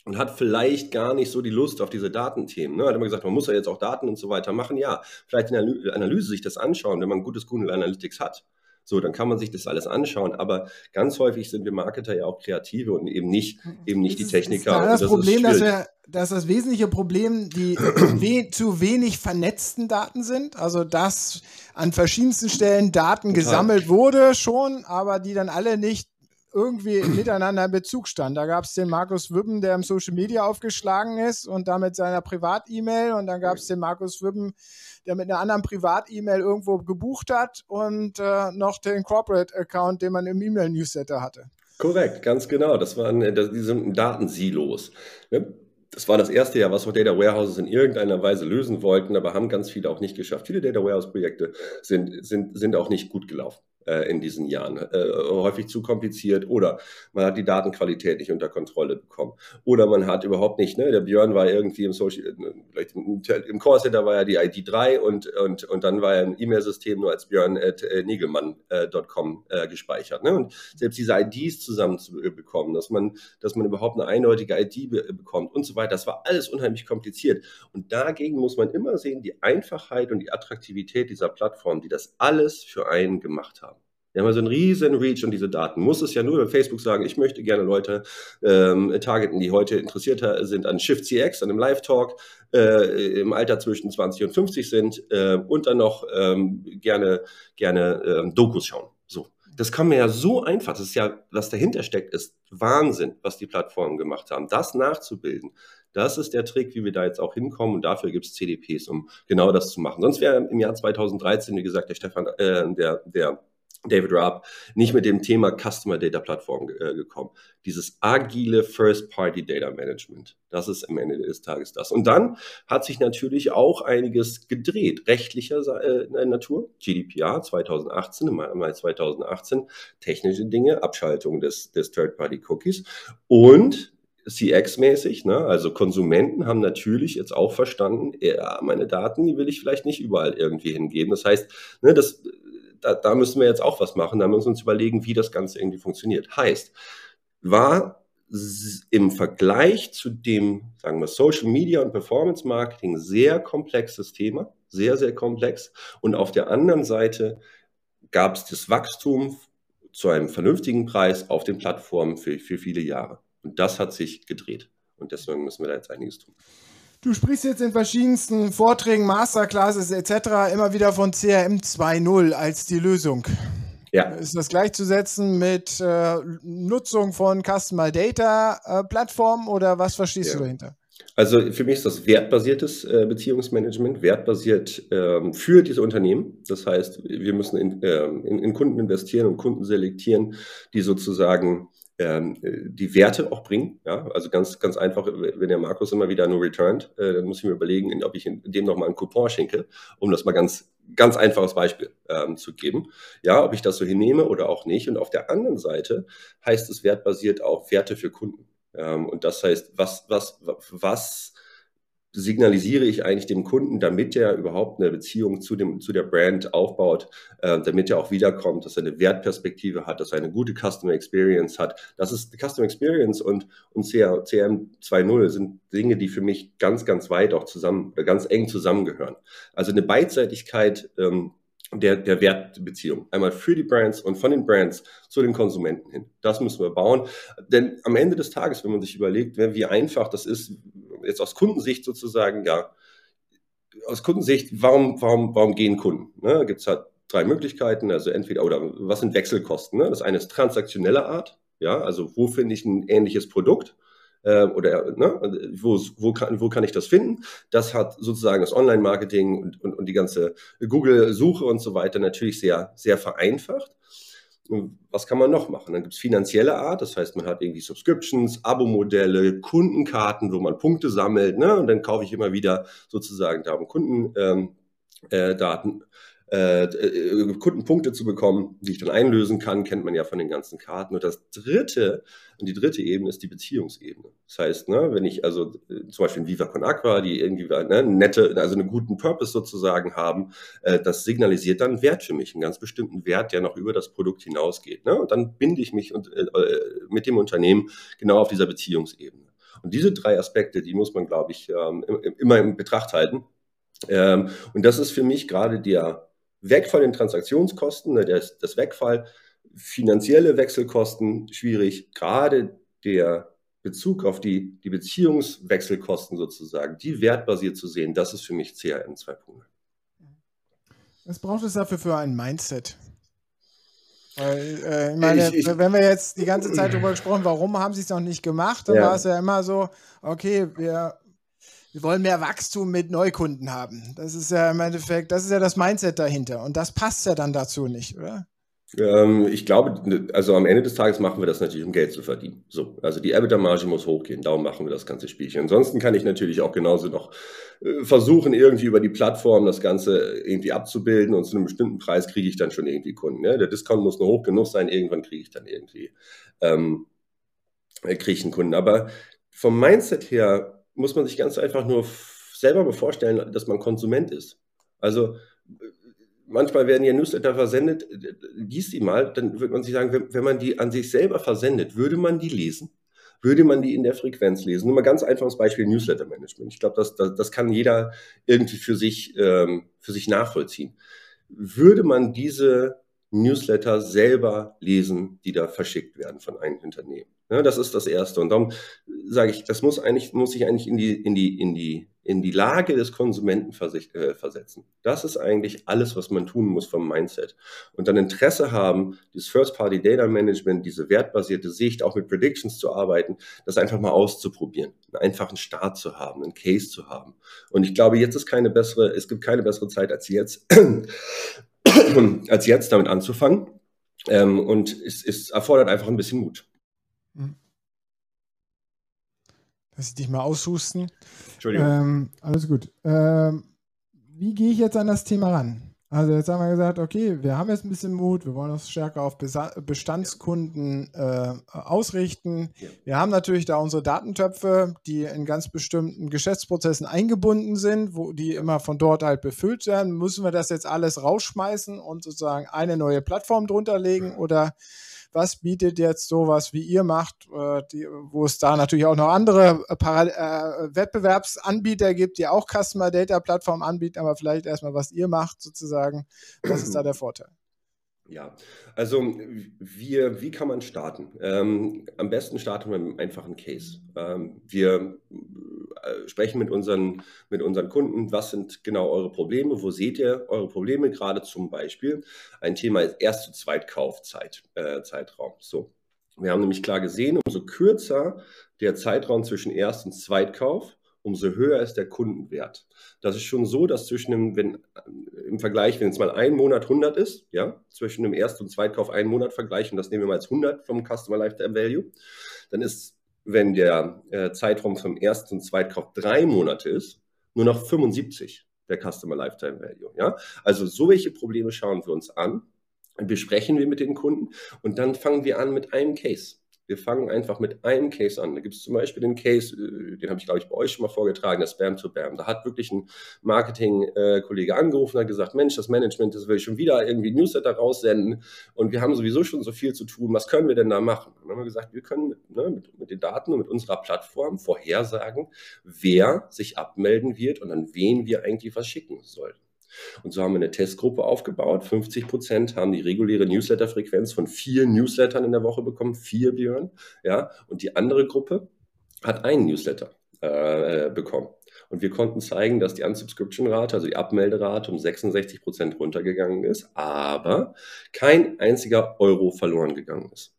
und hat vielleicht gar nicht so die Lust auf diese Datenthemen. Ne? Hat immer gesagt, man muss ja jetzt auch Daten und so weiter machen. Ja, vielleicht in der Analyse sich das anschauen, wenn man gutes Google Analytics hat. So, dann kann man sich das alles anschauen. Aber ganz häufig sind wir Marketer ja auch Kreative und eben nicht, eben nicht die Techniker. Das, ist das, das Problem, dass, wir, dass das wesentliche Problem die we zu wenig vernetzten Daten sind. Also, dass an verschiedensten Stellen Daten Total. gesammelt wurde schon, aber die dann alle nicht irgendwie miteinander in Bezug stand. Da gab es den Markus Wübben, der im Social Media aufgeschlagen ist und damit seiner Privat-E-Mail. Und dann gab es den Markus Wübben, der mit einer anderen Privat-E-Mail irgendwo gebucht hat und äh, noch den Corporate-Account, den man im E-Mail-Newsletter hatte. Korrekt, ganz genau. Das waren äh, diese Datensilos. Ne? Das war das erste Jahr, was auch Data Warehouses in irgendeiner Weise lösen wollten, aber haben ganz viele auch nicht geschafft. Viele Data Warehouse-Projekte sind, sind, sind auch nicht gut gelaufen in diesen Jahren. Äh, häufig zu kompliziert oder man hat die Datenqualität nicht unter Kontrolle bekommen. Oder man hat überhaupt nicht, ne, der Björn war irgendwie im Social, vielleicht im, im Callcenter war ja die ID 3 und, und, und dann war er im E-Mail-System nur als Björn at äh, äh, gespeichert. Ne? Und selbst diese IDs zusammen zu bekommen, dass man, dass man überhaupt eine eindeutige ID be bekommt und so weiter, das war alles unheimlich kompliziert. Und dagegen muss man immer sehen, die Einfachheit und die Attraktivität dieser Plattform, die das alles für einen gemacht haben. Wir haben also einen riesen Reach und diese Daten. Muss es ja nur über Facebook sagen, ich möchte gerne Leute ähm, targeten, die heute interessierter sind an Shift CX, an einem Live-Talk, äh, im Alter zwischen 20 und 50 sind äh, und dann noch ähm, gerne, gerne ähm, Dokus schauen. So. Das kann man ja so einfach, das ist ja, was dahinter steckt, ist Wahnsinn, was die Plattformen gemacht haben. Das nachzubilden, das ist der Trick, wie wir da jetzt auch hinkommen und dafür gibt es CDPs, um genau das zu machen. Sonst wäre im Jahr 2013, wie gesagt, der Stefan, äh, der, der David Raab nicht mit dem Thema Customer Data Plattform äh, gekommen. Dieses agile First-Party Data Management. Das ist am Ende des Tages das. Und dann hat sich natürlich auch einiges gedreht, rechtlicher äh, Natur. GDPR 2018, im Mai 2018, technische Dinge, Abschaltung des, des Third-Party-Cookies und CX-mäßig, ne? also Konsumenten haben natürlich jetzt auch verstanden, ja, meine Daten, die will ich vielleicht nicht überall irgendwie hingeben. Das heißt, ne, das da, da müssen wir jetzt auch was machen. Da müssen wir uns überlegen, wie das Ganze irgendwie funktioniert. Heißt, war im Vergleich zu dem, sagen wir, Social Media und Performance Marketing sehr komplexes Thema, sehr, sehr komplex. Und auf der anderen Seite gab es das Wachstum zu einem vernünftigen Preis auf den Plattformen für, für viele Jahre. Und das hat sich gedreht. Und deswegen müssen wir da jetzt einiges tun. Du sprichst jetzt in verschiedensten Vorträgen, Masterclasses etc. immer wieder von CRM 2.0 als die Lösung. Ja. Ist das gleichzusetzen mit äh, Nutzung von Customer Data äh, Plattformen oder was verstehst ja. du dahinter? Also für mich ist das wertbasiertes äh, Beziehungsmanagement, wertbasiert ähm, für diese Unternehmen. Das heißt, wir müssen in, ähm, in, in Kunden investieren und Kunden selektieren, die sozusagen die Werte auch bringen. Ja? Also ganz, ganz einfach, wenn der Markus immer wieder nur returnt, äh, dann muss ich mir überlegen, ob ich dem nochmal einen Coupon schenke, um das mal ganz, ganz einfaches Beispiel ähm, zu geben. Ja, ob ich das so hinnehme oder auch nicht. Und auf der anderen Seite heißt es wertbasiert auch Werte für Kunden. Ähm, und das heißt, was, was, was signalisiere ich eigentlich dem Kunden, damit er überhaupt eine Beziehung zu, dem, zu der Brand aufbaut, äh, damit er auch wiederkommt, dass er eine Wertperspektive hat, dass er eine gute Customer Experience hat. Das ist Customer Experience und, und CRM 2.0 sind Dinge, die für mich ganz, ganz weit auch zusammen, ganz eng zusammengehören. Also eine Beidseitigkeit ähm, der, der Wertbeziehung. Einmal für die Brands und von den Brands zu den Konsumenten hin. Das müssen wir bauen. Denn am Ende des Tages, wenn man sich überlegt, wie einfach das ist, jetzt aus Kundensicht sozusagen, ja, aus Kundensicht, warum, warum, warum gehen Kunden? Ne? Gibt es halt drei Möglichkeiten, also entweder, oder was sind Wechselkosten? Ne? Das eine ist transaktionelle Art, ja, also wo finde ich ein ähnliches Produkt? Äh, oder ne, wo, wo, kann, wo kann ich das finden? Das hat sozusagen das Online-Marketing und, und, und die ganze Google-Suche und so weiter natürlich sehr, sehr vereinfacht was kann man noch machen? Dann gibt es finanzielle Art, das heißt, man hat irgendwie Subscriptions, Abo-Modelle, Kundenkarten, wo man Punkte sammelt, ne? Und dann kaufe ich immer wieder sozusagen darum Kundendaten. Ähm, äh, äh, äh, Kundenpunkte zu bekommen, die ich dann einlösen kann, kennt man ja von den ganzen Karten. Und das dritte, und die dritte Ebene ist die Beziehungsebene. Das heißt, ne, wenn ich also äh, zum Beispiel ein Viva Con Aqua, die irgendwie ne, nette, also einen guten Purpose sozusagen haben, äh, das signalisiert dann Wert für mich, einen ganz bestimmten Wert, der noch über das Produkt hinausgeht. Ne? Und dann binde ich mich und, äh, mit dem Unternehmen genau auf dieser Beziehungsebene. Und diese drei Aspekte, die muss man, glaube ich, ähm, immer in Betracht halten. Ähm, und das ist für mich gerade der Wegfall in Transaktionskosten, ne, das, das Wegfall, finanzielle Wechselkosten schwierig, gerade der Bezug auf die, die Beziehungswechselkosten sozusagen, die wertbasiert zu sehen, das ist für mich CRM 2.0. Was braucht es dafür für ein Mindset? Weil, äh, ich meine, ich, ich, wenn wir jetzt die ganze Zeit darüber gesprochen, warum haben sie es noch nicht gemacht, dann ja. war es ja immer so, okay, wir wir wollen mehr Wachstum mit Neukunden haben. Das ist ja im Endeffekt, das ist ja das Mindset dahinter. Und das passt ja dann dazu nicht, oder? Ähm, ich glaube, also am Ende des Tages machen wir das natürlich, um Geld zu verdienen. So, also die EBITDA-Marge muss hochgehen, darum machen wir das ganze Spielchen. Ansonsten kann ich natürlich auch genauso noch äh, versuchen, irgendwie über die Plattform das Ganze irgendwie abzubilden und zu einem bestimmten Preis kriege ich dann schon irgendwie Kunden. Ne? Der Discount muss nur hoch genug sein, irgendwann kriege ich dann irgendwie ähm, kriege ich einen Kunden. Aber vom Mindset her muss man sich ganz einfach nur selber vorstellen, dass man Konsument ist. Also manchmal werden ja Newsletter versendet, lies die mal, dann würde man sich sagen, wenn, wenn man die an sich selber versendet, würde man die lesen? Würde man die in der Frequenz lesen? Nur mal ganz einfaches Beispiel Newsletter-Management. Ich glaube, das, das, das kann jeder irgendwie für sich, ähm, für sich nachvollziehen. Würde man diese Newsletter selber lesen, die da verschickt werden von einem Unternehmen? Ja, das ist das Erste. Und darum sage ich, das muss eigentlich, muss ich eigentlich in die, in die, in die, in die Lage des Konsumenten äh, versetzen. Das ist eigentlich alles, was man tun muss vom Mindset. Und dann Interesse haben, dieses First-Party-Data-Management, diese wertbasierte Sicht, auch mit Predictions zu arbeiten, das einfach mal auszuprobieren, einen einfachen Start zu haben, einen Case zu haben. Und ich glaube, jetzt ist keine bessere, es gibt keine bessere Zeit als jetzt, als jetzt damit anzufangen. Ähm, und es, es erfordert einfach ein bisschen Mut. Hm. Lass ich dich mal aushusten. Entschuldigung. Ähm, alles gut. Ähm, wie gehe ich jetzt an das Thema ran? Also jetzt haben wir gesagt, okay, wir haben jetzt ein bisschen Mut, wir wollen uns stärker auf Bestandskunden äh, ausrichten. Wir haben natürlich da unsere Datentöpfe, die in ganz bestimmten Geschäftsprozessen eingebunden sind, wo die immer von dort halt befüllt werden. Müssen wir das jetzt alles rausschmeißen und sozusagen eine neue Plattform drunter legen oder was bietet jetzt sowas, wie ihr macht, äh, die, wo es da natürlich auch noch andere äh, äh, Wettbewerbsanbieter gibt, die auch Customer Data Plattform anbieten, aber vielleicht erstmal, was ihr macht sozusagen. Was ist da der Vorteil? Ja, also wir, wie kann man starten? Ähm, am besten starten wir mit einem einfachen Case. Ähm, wir sprechen mit unseren, mit unseren Kunden, was sind genau eure Probleme, wo seht ihr eure Probleme, gerade zum Beispiel. Ein Thema ist Erst- zu Zweitkaufzeit, äh. So. Wir haben nämlich klar gesehen, umso kürzer der Zeitraum zwischen Erst- und Zweitkauf, umso höher ist der Kundenwert. Das ist schon so, dass zwischen dem, wenn im Vergleich, wenn es mal ein Monat 100 ist, ja, zwischen dem Erst- und Zweitkauf einen Monat vergleichen, das nehmen wir mal als 100 vom Customer Lifetime Value, dann ist, wenn der äh, Zeitraum vom Erst- und Zweitkauf drei Monate ist, nur noch 75 der Customer Lifetime Value, ja. Also so welche Probleme schauen wir uns an, besprechen wir mit den Kunden und dann fangen wir an mit einem Case. Wir fangen einfach mit einem Case an. Da gibt es zum Beispiel den Case, äh, den habe ich, glaube ich, bei euch schon mal vorgetragen, der Spam to Bam. Da hat wirklich ein Marketing-Kollege angerufen und hat gesagt, Mensch, das Management, das will ich schon wieder irgendwie Newsletter raussenden und wir haben sowieso schon so viel zu tun. Was können wir denn da machen? Und dann haben wir gesagt, wir können mit, ne, mit, mit den Daten und mit unserer Plattform vorhersagen, wer sich abmelden wird und an wen wir eigentlich was schicken sollten. Und so haben wir eine Testgruppe aufgebaut. 50 Prozent haben die reguläre Newsletter-Frequenz von vier Newslettern in der Woche bekommen, vier Björn. Ja, und die andere Gruppe hat einen Newsletter äh, bekommen. Und wir konnten zeigen, dass die Unsubscription-Rate, also die Abmelderate, um 66 Prozent runtergegangen ist, aber kein einziger Euro verloren gegangen ist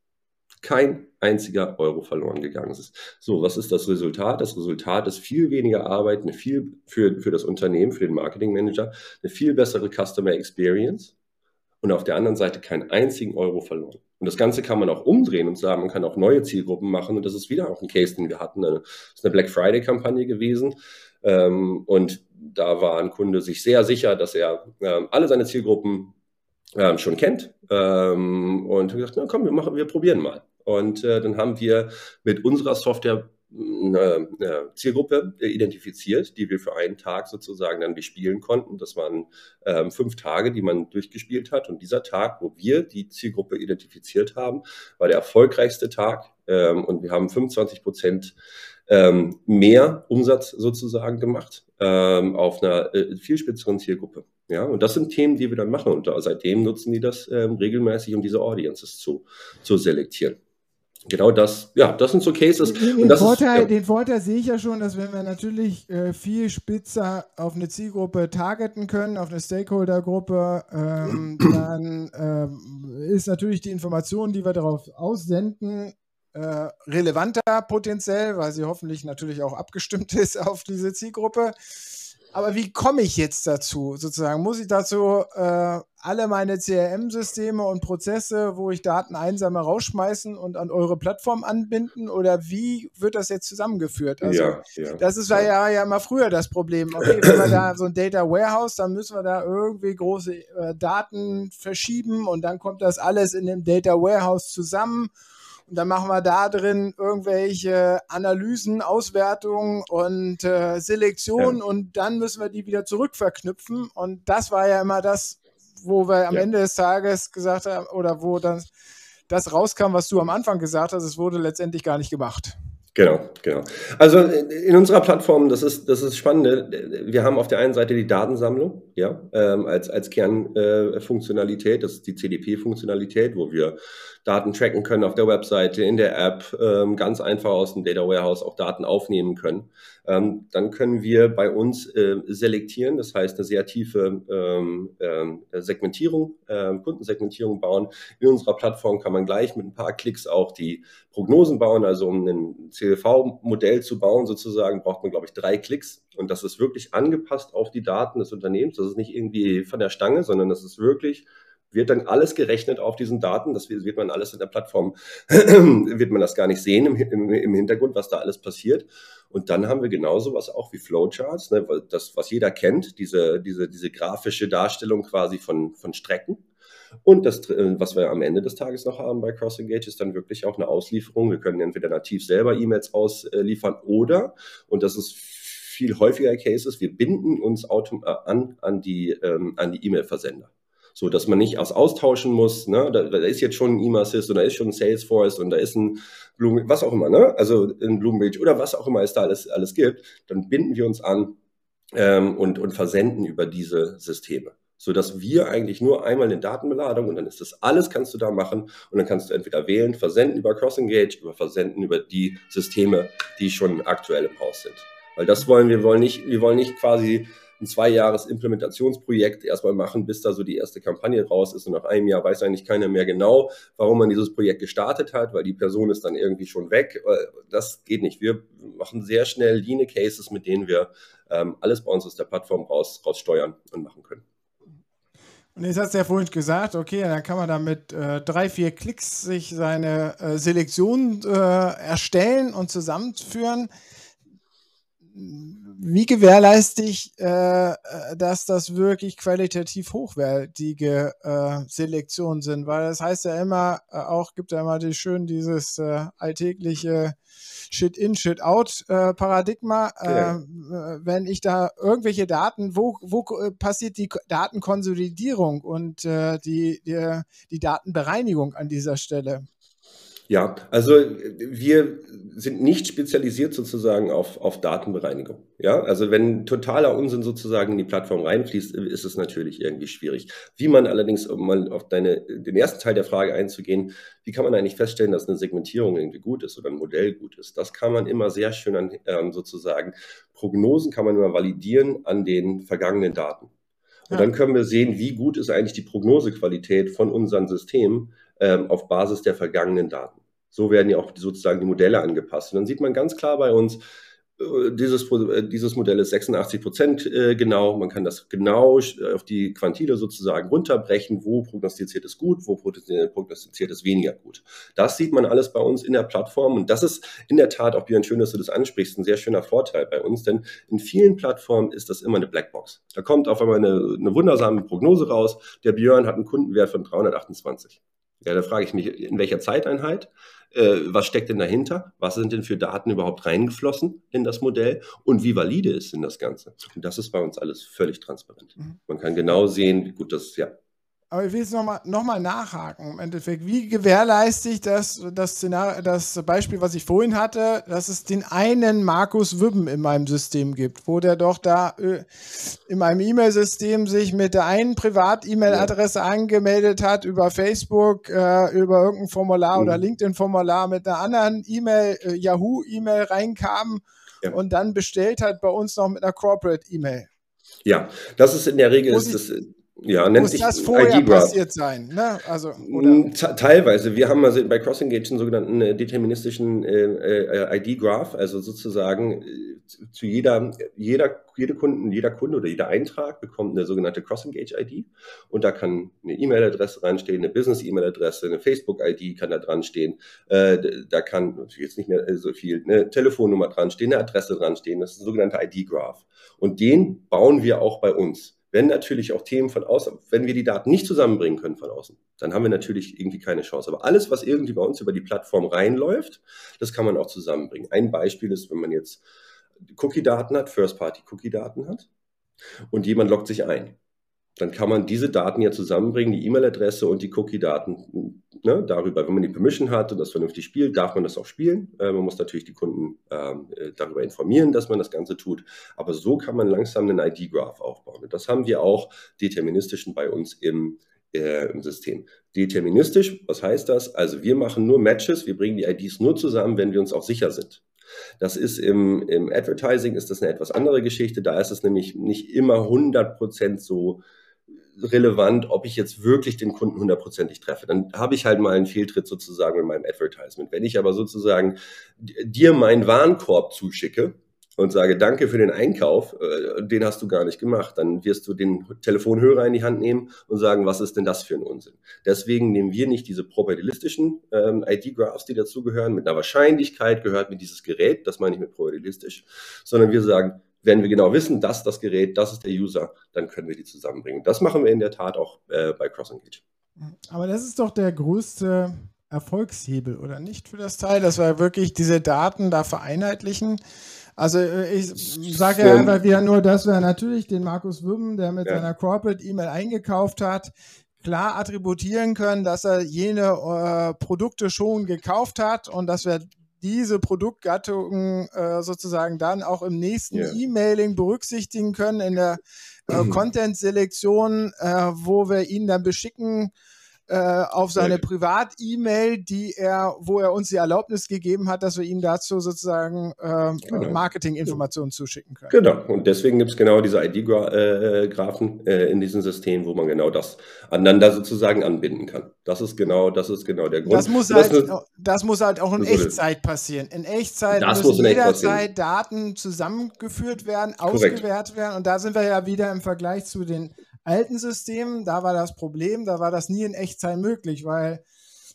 kein einziger Euro verloren gegangen ist. So, was ist das Resultat? Das Resultat ist viel weniger Arbeit, eine viel für, für das Unternehmen, für den Marketing Manager, eine viel bessere Customer Experience und auf der anderen Seite keinen einzigen Euro verloren. Und das Ganze kann man auch umdrehen und sagen, man kann auch neue Zielgruppen machen. Und das ist wieder auch ein Case, den wir hatten. Das ist eine Black Friday-Kampagne gewesen. Ähm, und da war ein Kunde sich sehr sicher, dass er ähm, alle seine Zielgruppen ähm, schon kennt und hat gesagt, na komm, wir machen, wir probieren mal. Und äh, dann haben wir mit unserer Software eine, eine Zielgruppe identifiziert, die wir für einen Tag sozusagen dann bespielen konnten. Das waren ähm, fünf Tage, die man durchgespielt hat. Und dieser Tag, wo wir die Zielgruppe identifiziert haben, war der erfolgreichste Tag. Ähm, und wir haben 25 Prozent ähm, mehr Umsatz sozusagen gemacht ähm, auf einer äh, viel spitzeren Zielgruppe. Ja, und das sind Themen, die wir dann machen. Und seitdem nutzen die das ähm, regelmäßig, um diese Audiences zu, zu selektieren genau das, ja, das sind so Cases. Den, den Vorteil, ist, ja. den Vorteil sehe ich ja schon, dass wenn wir natürlich äh, viel spitzer auf eine Zielgruppe targeten können, auf eine Stakeholder-Gruppe, ähm, dann ähm, ist natürlich die Information, die wir darauf aussenden, äh, relevanter potenziell, weil sie hoffentlich natürlich auch abgestimmt ist auf diese Zielgruppe. Aber wie komme ich jetzt dazu? Sozusagen muss ich dazu äh, alle meine CRM-Systeme und Prozesse, wo ich Daten einsame rausschmeißen und an eure Plattform anbinden? Oder wie wird das jetzt zusammengeführt? Also, ja, ja, das ist ja. ja ja immer früher das Problem. Okay, wenn wir da so ein Data Warehouse, dann müssen wir da irgendwie große äh, Daten verschieben und dann kommt das alles in dem Data Warehouse zusammen und dann machen wir da drin irgendwelche Analysen, Auswertungen und äh, Selektionen ja. und dann müssen wir die wieder zurückverknüpfen. Und das war ja immer das, wo wir am ja. Ende des Tages gesagt haben, oder wo dann das rauskam, was du am Anfang gesagt hast, es wurde letztendlich gar nicht gemacht. Genau, genau. Also in unserer Plattform, das ist das ist spannend. Wir haben auf der einen Seite die Datensammlung, ja, ähm, als als Kernfunktionalität, äh, das ist die CDP-Funktionalität, wo wir Daten tracken können auf der Webseite, in der App, ähm, ganz einfach aus dem Data Warehouse auch Daten aufnehmen können. Ähm, dann können wir bei uns äh, selektieren, das heißt eine sehr tiefe ähm, ähm, Segmentierung, äh, Kundensegmentierung bauen. In unserer Plattform kann man gleich mit ein paar Klicks auch die Prognosen bauen, also um ein CLV-Modell zu bauen sozusagen, braucht man, glaube ich, drei Klicks. Und das ist wirklich angepasst auf die Daten des Unternehmens. Das ist nicht irgendwie von der Stange, sondern das ist wirklich wird dann alles gerechnet auf diesen Daten. Das wird man alles in der Plattform, wird man das gar nicht sehen im, im, im, Hintergrund, was da alles passiert. Und dann haben wir genauso was auch wie Flowcharts, ne, das, was jeder kennt, diese, diese, diese grafische Darstellung quasi von, von Strecken. Und das, äh, was wir am Ende des Tages noch haben bei CrossEngage, ist dann wirklich auch eine Auslieferung. Wir können entweder nativ selber E-Mails ausliefern oder, und das ist viel häufiger Cases, wir binden uns äh, an, an die, ähm, an die E-Mail-Versender so dass man nicht aus austauschen muss. Ne? Da, da ist jetzt schon ein E-Mail-Assist und da ist schon ein Salesforce und da ist ein Bloom, was auch immer, ne? also ein Bloomreach oder was auch immer es da alles, alles gibt, dann binden wir uns an ähm, und, und versenden über diese Systeme so dass wir eigentlich nur einmal eine Datenbeladung und dann ist das alles kannst du da machen und dann kannst du entweder wählen, versenden über CrossEngage, über versenden über die Systeme, die schon aktuell im Haus sind. Weil das wollen wir wollen nicht, wir wollen nicht quasi ein zwei Jahres Implementationsprojekt erstmal machen, bis da so die erste Kampagne raus ist. Und nach einem Jahr weiß eigentlich keiner mehr genau, warum man dieses Projekt gestartet hat, weil die Person ist dann irgendwie schon weg. Äh, das geht nicht. Wir machen sehr schnell Line Cases, mit denen wir ähm, alles bei uns aus der Plattform raus, raussteuern und machen können. Und jetzt hast du ja vorhin gesagt, okay, dann kann man da mit äh, drei, vier Klicks sich seine äh, Selektion äh, erstellen und zusammenführen wie gewährleiste ich, äh, äh, dass das wirklich qualitativ hochwertige äh, Selektionen sind? Weil das heißt ja immer, äh, auch gibt ja immer die, schön dieses äh, alltägliche Shit-in, Shit-out-Paradigma. Äh, ja. wenn ich da irgendwelche Daten, wo, wo passiert die Datenkonsolidierung und die, die, die Datenbereinigung an dieser Stelle? Ja, also wir sind nicht spezialisiert sozusagen auf, auf Datenbereinigung. Ja, also wenn totaler Unsinn sozusagen in die Plattform reinfließt, ist es natürlich irgendwie schwierig. Wie man allerdings, um mal auf deine, den ersten Teil der Frage einzugehen, wie kann man eigentlich feststellen, dass eine Segmentierung irgendwie gut ist oder ein Modell gut ist? Das kann man immer sehr schön an ähm, sozusagen Prognosen kann man immer validieren an den vergangenen Daten. Und dann können wir sehen, wie gut ist eigentlich die Prognosequalität von unseren Systemen ähm, auf Basis der vergangenen Daten. So werden ja auch sozusagen die Modelle angepasst. Und dann sieht man ganz klar bei uns, dieses, äh, dieses Modell ist 86 Prozent äh, genau. Man kann das genau auf die Quantile sozusagen runterbrechen, wo prognostiziert es gut, wo prognostiziert es weniger gut. Das sieht man alles bei uns in der Plattform und das ist in der Tat auch, Björn, schön, dass du das ansprichst, ein sehr schöner Vorteil bei uns, denn in vielen Plattformen ist das immer eine Blackbox. Da kommt auf einmal eine, eine wundersame Prognose raus. Der Björn hat einen Kundenwert von 328. Ja, da frage ich mich, in welcher Zeiteinheit? Äh, was steckt denn dahinter? Was sind denn für Daten überhaupt reingeflossen in das Modell? Und wie valide ist denn das Ganze? Und das ist bei uns alles völlig transparent. Mhm. Man kann genau sehen, wie gut das, ja, aber ich will jetzt nochmal noch mal nachhaken. Im Endeffekt, wie gewährleiste ich das, das, Szenario, das Beispiel, was ich vorhin hatte, dass es den einen Markus Wübben in meinem System gibt, wo der doch da äh, in meinem E-Mail-System sich mit der einen Privat-E-Mail-Adresse ja. angemeldet hat, über Facebook, äh, über irgendein Formular mhm. oder LinkedIn-Formular, mit einer anderen E-Mail, äh, Yahoo-E-Mail reinkam ja. und dann bestellt hat bei uns noch mit einer Corporate-E-Mail. Ja, das ist in der Regel, ist das, ja, nennt Muss sich das vorher passiert sein? Ne? Also, mm, Teilweise. Wir haben also bei CrossEngage einen sogenannten äh, deterministischen äh, äh, ID-Graph, also sozusagen äh, zu jeder, jeder, jede Kunden, jeder Kunde oder jeder Eintrag bekommt eine sogenannte CrossEngage-ID und da kann eine E-Mail-Adresse dran stehen, eine Business-E-Mail-Adresse, eine Facebook-ID kann da dran stehen, äh, da kann natürlich jetzt nicht mehr so viel, eine Telefonnummer dran stehen, eine Adresse dran stehen, das ist ein sogenannter ID-Graph und den bauen wir auch bei uns. Wenn natürlich auch Themen von außen, wenn wir die Daten nicht zusammenbringen können von außen, dann haben wir natürlich irgendwie keine Chance. Aber alles, was irgendwie bei uns über die Plattform reinläuft, das kann man auch zusammenbringen. Ein Beispiel ist, wenn man jetzt Cookie-Daten hat, First-Party-Cookie-Daten hat und jemand loggt sich ein dann kann man diese Daten ja zusammenbringen, die E-Mail-Adresse und die Cookie-Daten ne, darüber. Wenn man die Permission hat und das vernünftig spielt, darf man das auch spielen. Äh, man muss natürlich die Kunden ähm, äh, darüber informieren, dass man das Ganze tut. Aber so kann man langsam einen ID-Graph aufbauen. Und das haben wir auch deterministischen bei uns im, äh, im System. Deterministisch, was heißt das? Also wir machen nur Matches, wir bringen die IDs nur zusammen, wenn wir uns auch sicher sind. Das ist im, im Advertising ist das eine etwas andere Geschichte. Da ist es nämlich nicht immer 100% so relevant, ob ich jetzt wirklich den Kunden hundertprozentig treffe. Dann habe ich halt mal einen Fehltritt sozusagen in meinem Advertisement. Wenn ich aber sozusagen dir meinen Warenkorb zuschicke, und sage Danke für den Einkauf, äh, den hast du gar nicht gemacht, dann wirst du den Telefonhörer in die Hand nehmen und sagen, was ist denn das für ein Unsinn? Deswegen nehmen wir nicht diese probabilistischen ähm, ID-Graphs, die dazugehören, mit einer Wahrscheinlichkeit gehört mir dieses Gerät, das meine ich mit probabilistisch, sondern wir sagen, wenn wir genau wissen, dass das Gerät, das ist der User, dann können wir die zusammenbringen. Das machen wir in der Tat auch äh, bei CrossEngage. Aber das ist doch der größte Erfolgshebel, oder nicht, für das Teil, dass wir wirklich diese Daten da vereinheitlichen. Also äh, ich sage ja einfach wieder nur, dass wir natürlich den Markus Wübben, der mit ja. seiner Corporate E-Mail eingekauft hat, klar attributieren können, dass er jene äh, Produkte schon gekauft hat und dass wir diese Produktgattungen äh, sozusagen dann auch im nächsten yeah. E-Mailing berücksichtigen können in der äh, Content-Selektion, äh, wo wir ihn dann beschicken äh, auf seine Privat-E-Mail, die er, wo er uns die Erlaubnis gegeben hat, dass wir ihm dazu sozusagen äh, genau. Marketinginformationen zuschicken können. Genau, und deswegen gibt es genau diese ID-Graphen äh, in diesem System, wo man genau das aneinander sozusagen anbinden kann. Das ist genau, das ist genau der Grund. Das muss, das halt, das muss halt auch in Echtzeit passieren. In Echtzeit das müssen jederzeit Daten zusammengeführt werden, ausgewertet werden. Und da sind wir ja wieder im Vergleich zu den alten Systemen, da war das Problem, da war das nie in Echtzeit möglich, weil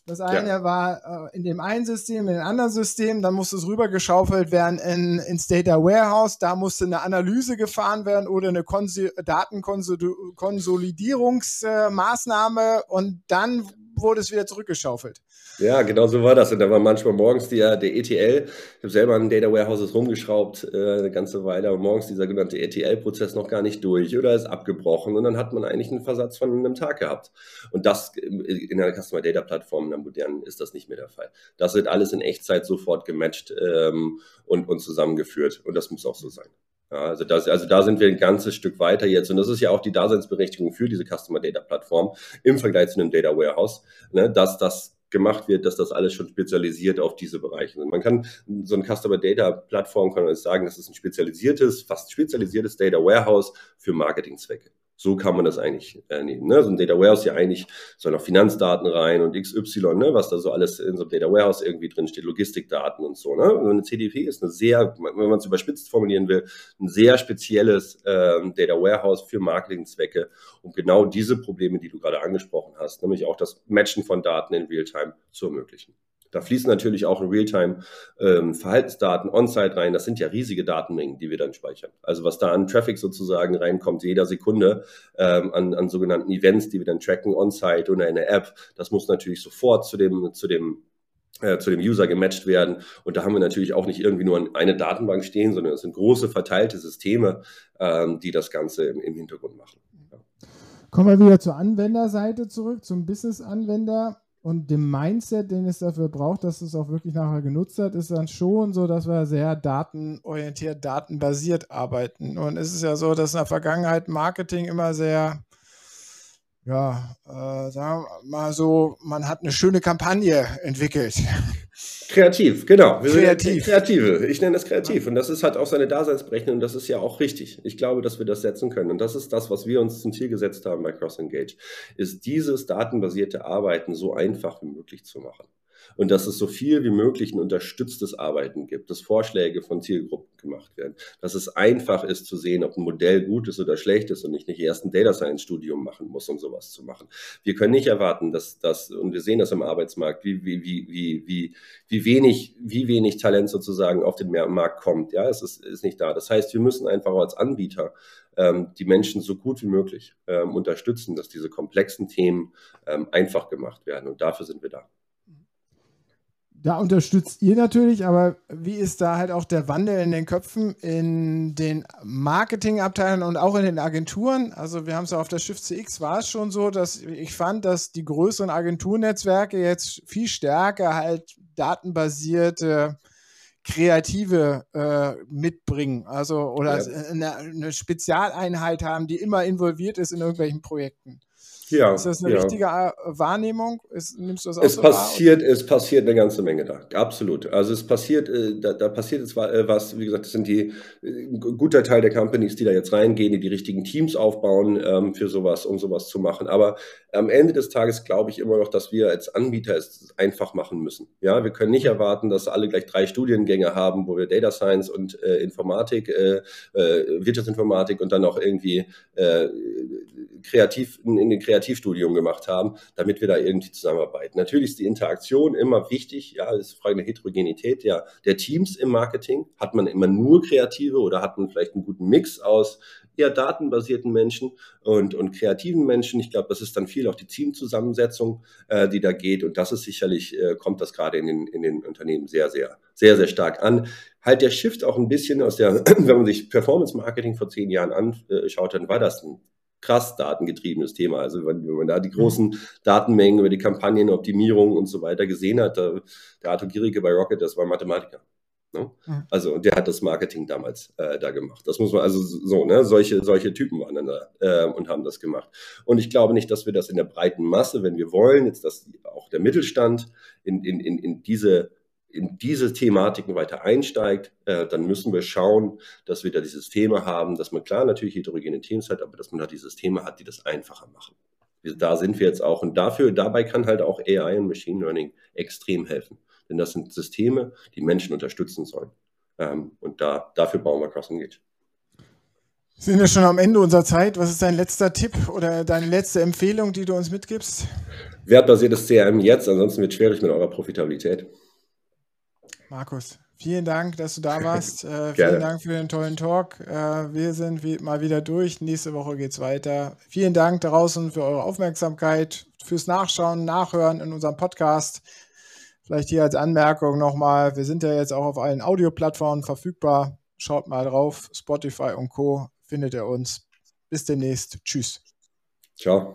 das eine ja. war äh, in dem einen System, in dem anderen System, dann musste es rübergeschaufelt werden in, ins Data Warehouse, da musste eine Analyse gefahren werden oder eine Datenkonsolidierungsmaßnahme und dann wurde es wieder zurückgeschaufelt. Ja, genau so war das. Und da war manchmal morgens die, der ETL, ich habe selber an Data Warehouses rumgeschraubt äh, eine ganze Weile, aber morgens dieser genannte ETL-Prozess noch gar nicht durch oder ist abgebrochen und dann hat man eigentlich einen Versatz von einem Tag gehabt. Und das in einer Customer Data Plattform, in der modernen, ist das nicht mehr der Fall. Das wird alles in Echtzeit sofort gematcht ähm, und, und zusammengeführt und das muss auch so sein. Ja, also, das, also da sind wir ein ganzes Stück weiter jetzt. Und das ist ja auch die Daseinsberechtigung für diese Customer Data Plattform im Vergleich zu einem Data Warehouse, ne, dass das gemacht wird, dass das alles schon spezialisiert auf diese Bereiche sind. Man kann so ein Customer Data Plattform kann man sagen, das ist ein spezialisiertes, fast spezialisiertes Data Warehouse für Marketingzwecke. So kann man das eigentlich äh, nehmen. Ne? So ein Data Warehouse ja eigentlich sollen auch Finanzdaten rein und XY, ne? was da so alles in so einem Data Warehouse irgendwie drin steht, Logistikdaten und so. Ne? Und eine CDP ist eine sehr, wenn man es überspitzt formulieren will, ein sehr spezielles ähm, Data Warehouse für Marketingzwecke, um genau diese Probleme, die du gerade angesprochen hast, nämlich auch das Matchen von Daten in Realtime zu ermöglichen. Da fließen natürlich auch in Realtime ähm, Verhaltensdaten on-site rein. Das sind ja riesige Datenmengen, die wir dann speichern. Also was da an Traffic sozusagen reinkommt, jeder Sekunde ähm, an, an sogenannten Events, die wir dann tracken on-site oder in der App, das muss natürlich sofort zu dem, zu dem äh, zu dem User gematcht werden. Und da haben wir natürlich auch nicht irgendwie nur eine Datenbank stehen, sondern es sind große verteilte Systeme, ähm, die das Ganze im, Hintergrund machen. Kommen wir wieder zur Anwenderseite zurück, zum Business-Anwender und dem Mindset, den es dafür braucht, dass es auch wirklich nachher genutzt wird, ist dann schon so, dass wir sehr datenorientiert, datenbasiert arbeiten. Und es ist ja so, dass in der Vergangenheit Marketing immer sehr, ja, äh, sagen wir mal so, man hat eine schöne Kampagne entwickelt. Kreativ, genau. Wir kreativ. Kreative. Ich nenne das kreativ. Und das ist halt auch seine Daseinsberechnung und das ist ja auch richtig. Ich glaube, dass wir das setzen können. Und das ist das, was wir uns zum Ziel gesetzt haben bei Cross Engage, ist dieses datenbasierte Arbeiten so einfach wie möglich zu machen und dass es so viel wie möglich ein unterstütztes Arbeiten gibt, dass Vorschläge von Zielgruppen gemacht werden, dass es einfach ist zu sehen, ob ein Modell gut ist oder schlecht ist und ich nicht erst ein Data Science Studium machen muss, um sowas zu machen. Wir können nicht erwarten, dass das, und wir sehen das im Arbeitsmarkt, wie, wie, wie, wie, wie, wenig, wie wenig Talent sozusagen auf den Markt kommt. Ja, es ist, ist nicht da. Das heißt, wir müssen einfach als Anbieter ähm, die Menschen so gut wie möglich ähm, unterstützen, dass diese komplexen Themen ähm, einfach gemacht werden. Und dafür sind wir da da unterstützt ihr natürlich, aber wie ist da halt auch der Wandel in den Köpfen, in den Marketingabteilungen und auch in den Agenturen? Also wir haben es ja auf der Schiff CX war es schon so, dass ich fand, dass die größeren Agenturnetzwerke jetzt viel stärker halt datenbasierte Kreative äh, mitbringen, also oder ja. eine, eine Spezialeinheit haben, die immer involviert ist in irgendwelchen Projekten. Ja, ist das eine ja. richtige äh, Wahrnehmung? Ist, nimmst du das auch es so passiert, wahr? Es passiert eine ganze Menge da, absolut. Also es passiert, äh, da, da passiert jetzt äh, was, wie gesagt, das sind die, ein guter Teil der Companies, die da jetzt reingehen, die die richtigen Teams aufbauen ähm, für sowas, um sowas zu machen. Aber am Ende des Tages glaube ich immer noch, dass wir als Anbieter es einfach machen müssen. Ja, wir können nicht erwarten, dass alle gleich drei Studiengänge haben, wo wir Data Science und äh, Informatik, Wirtschaftsinformatik und dann auch irgendwie kreativ in, in den Kreativstudium gemacht haben, damit wir da irgendwie zusammenarbeiten. Natürlich ist die Interaktion immer wichtig. Ja, das ist eine Frage der Heterogenität der, der Teams im Marketing. Hat man immer nur Kreative oder hat man vielleicht einen guten Mix aus eher datenbasierten Menschen und, und kreativen Menschen. Ich glaube, das ist dann viel auch die Teamzusammensetzung, äh, die da geht. Und das ist sicherlich, äh, kommt das gerade in den, in den Unternehmen sehr, sehr, sehr, sehr stark an. Halt der Shift auch ein bisschen aus der, wenn man sich Performance Marketing vor zehn Jahren anschaut, dann war das ein krass datengetriebenes Thema. Also wenn, wenn man da die großen Datenmengen über die Kampagnenoptimierung und so weiter gesehen hat, da, der Arthur Gierike bei Rocket, das war Mathematiker. Ne? Mhm. Also der hat das Marketing damals äh, da gemacht. Das muss man also so, ne, solche, solche Typen waren dann da äh, und haben das gemacht. Und ich glaube nicht, dass wir das in der breiten Masse, wenn wir wollen, jetzt dass auch der Mittelstand in, in, in, in diese in diese Thematiken weiter einsteigt, äh, dann müssen wir schauen, dass wir da die Systeme haben, dass man klar natürlich heterogene Teams hat, aber dass man da die Systeme hat, die das einfacher machen. Da sind wir jetzt auch und dafür, dabei kann halt auch AI und Machine Learning extrem helfen. Denn das sind Systeme, die Menschen unterstützen sollen. Ähm, und da, dafür bauen wir Cross Engage. Wir sind ja schon am Ende unserer Zeit. Was ist dein letzter Tipp oder deine letzte Empfehlung, die du uns mitgibst? Wertbasiertes CRM jetzt, ansonsten wird es schwierig mit eurer Profitabilität. Markus, vielen Dank, dass du da warst. Äh, vielen Dank für den tollen Talk. Äh, wir sind wie, mal wieder durch. Nächste Woche geht es weiter. Vielen Dank draußen für eure Aufmerksamkeit, fürs Nachschauen, Nachhören in unserem Podcast. Vielleicht hier als Anmerkung nochmal, wir sind ja jetzt auch auf allen Audioplattformen verfügbar. Schaut mal drauf, Spotify und Co. findet ihr uns. Bis demnächst. Tschüss. Ciao.